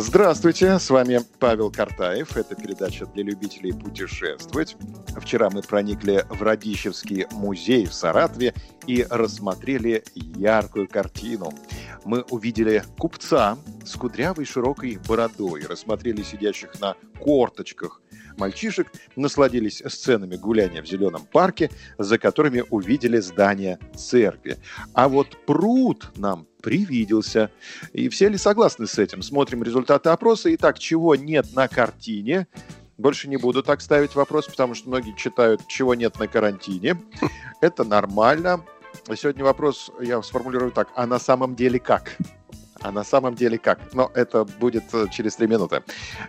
Здравствуйте, с вами Павел Картаев. Это передача для любителей путешествовать. Вчера мы проникли в Радищевский музей в Саратове и рассмотрели яркую картину. Мы увидели купца с кудрявой широкой бородой, рассмотрели сидящих на корточках мальчишек, насладились сценами гуляния в зеленом парке, за которыми увидели здание церкви. А вот пруд нам привиделся. И все ли согласны с этим? Смотрим результаты опроса. Итак, чего нет на картине? Больше не буду так ставить вопрос, потому что многие читают, чего нет на карантине. Это нормально. Сегодня вопрос я сформулирую так. А на самом деле как? А на самом деле как? Но это будет э, через три минуты.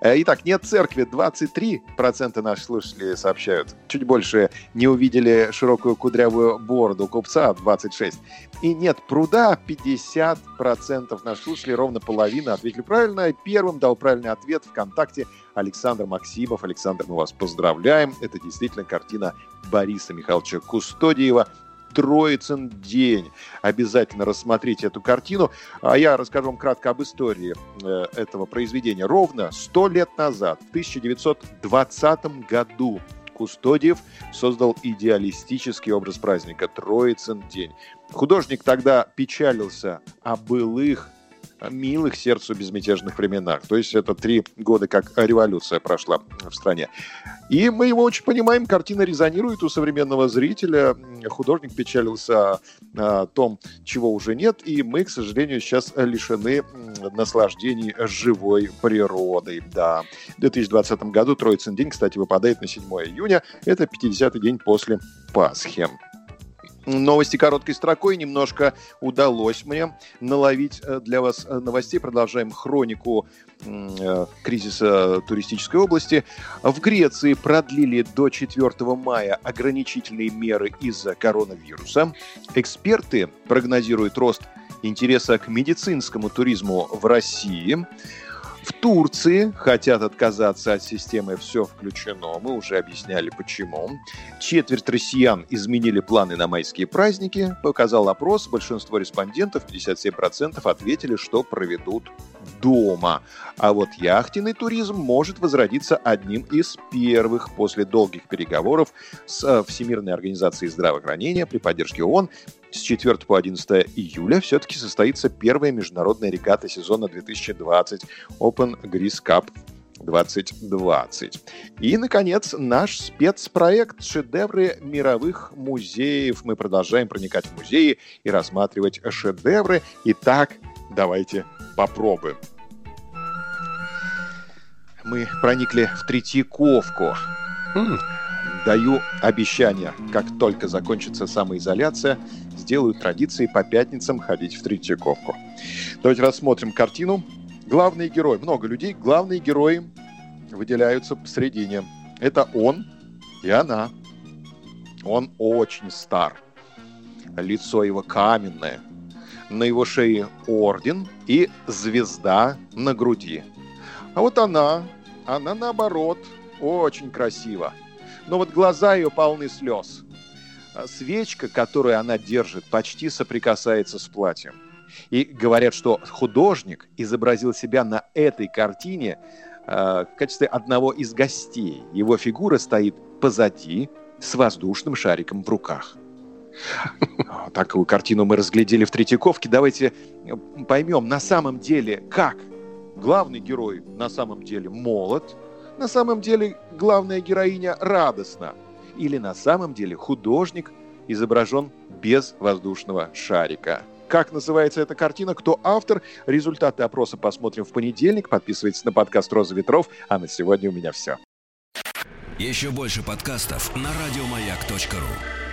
Э, итак, нет церкви. 23% наших слушателей сообщают. Чуть больше не увидели широкую кудрявую бороду купца. 26. И нет пруда. 50% наших слушателей, ровно половина, ответили правильно. Первым дал правильный ответ ВКонтакте Александр Максимов. Александр, мы вас поздравляем. Это действительно картина Бориса Михайловича Кустодиева Троицын день. Обязательно рассмотрите эту картину. А я расскажу вам кратко об истории э, этого произведения. Ровно сто лет назад, в 1920 году, Кустодиев создал идеалистический образ праздника Троицын день. Художник тогда печалился о былых милых сердцу безмятежных временах. То есть это три года, как революция прошла в стране. И мы его очень понимаем, картина резонирует у современного зрителя. Художник печалился о том, чего уже нет, и мы, к сожалению, сейчас лишены наслаждений живой природой. Да. В 2020 году Троицын день, кстати, выпадает на 7 июня. Это 50-й день после Пасхи новости короткой строкой. Немножко удалось мне наловить э, для вас э, новостей. Продолжаем хронику э, кризиса туристической области. В Греции продлили до 4 мая ограничительные меры из-за коронавируса. Эксперты прогнозируют рост интереса к медицинскому туризму в России. В Турции хотят отказаться от системы «все включено». Мы уже объясняли, почему. Четверть россиян изменили планы на майские праздники. Показал опрос. Большинство респондентов, 57%, ответили, что проведут дома. А вот яхтенный туризм может возродиться одним из первых после долгих переговоров с э, Всемирной организацией здравоохранения при поддержке ООН с 4 по 11 июля все-таки состоится первая международная регата сезона 2020 Open Greece Cup 2020. И, наконец, наш спецпроект «Шедевры мировых музеев». Мы продолжаем проникать в музеи и рассматривать шедевры. Итак, давайте попробуем. Мы проникли в Третьяковку. Mm. Даю обещание, как только закончится самоизоляция, сделаю традицией по пятницам ходить в Третьяковку. Давайте рассмотрим картину. Главные герои, много людей, главные герои выделяются посередине. Это он и она. Он очень стар. Лицо его каменное. На его шее орден и звезда на груди. А вот она, она наоборот, очень красива. Но вот глаза ее полны слез. Свечка, которую она держит, почти соприкасается с платьем. И говорят, что художник изобразил себя на этой картине э, в качестве одного из гостей. Его фигура стоит позади с воздушным шариком в руках. Такую картину мы разглядели в Третьяковке. Давайте поймем на самом деле, как главный герой на самом деле молод, на самом деле главная героиня радостна, или на самом деле художник изображен без воздушного шарика. Как называется эта картина, кто автор, результаты опроса посмотрим в понедельник. Подписывайтесь на подкаст «Роза ветров», а на сегодня у меня все. Еще больше подкастов на радиомаяк.ру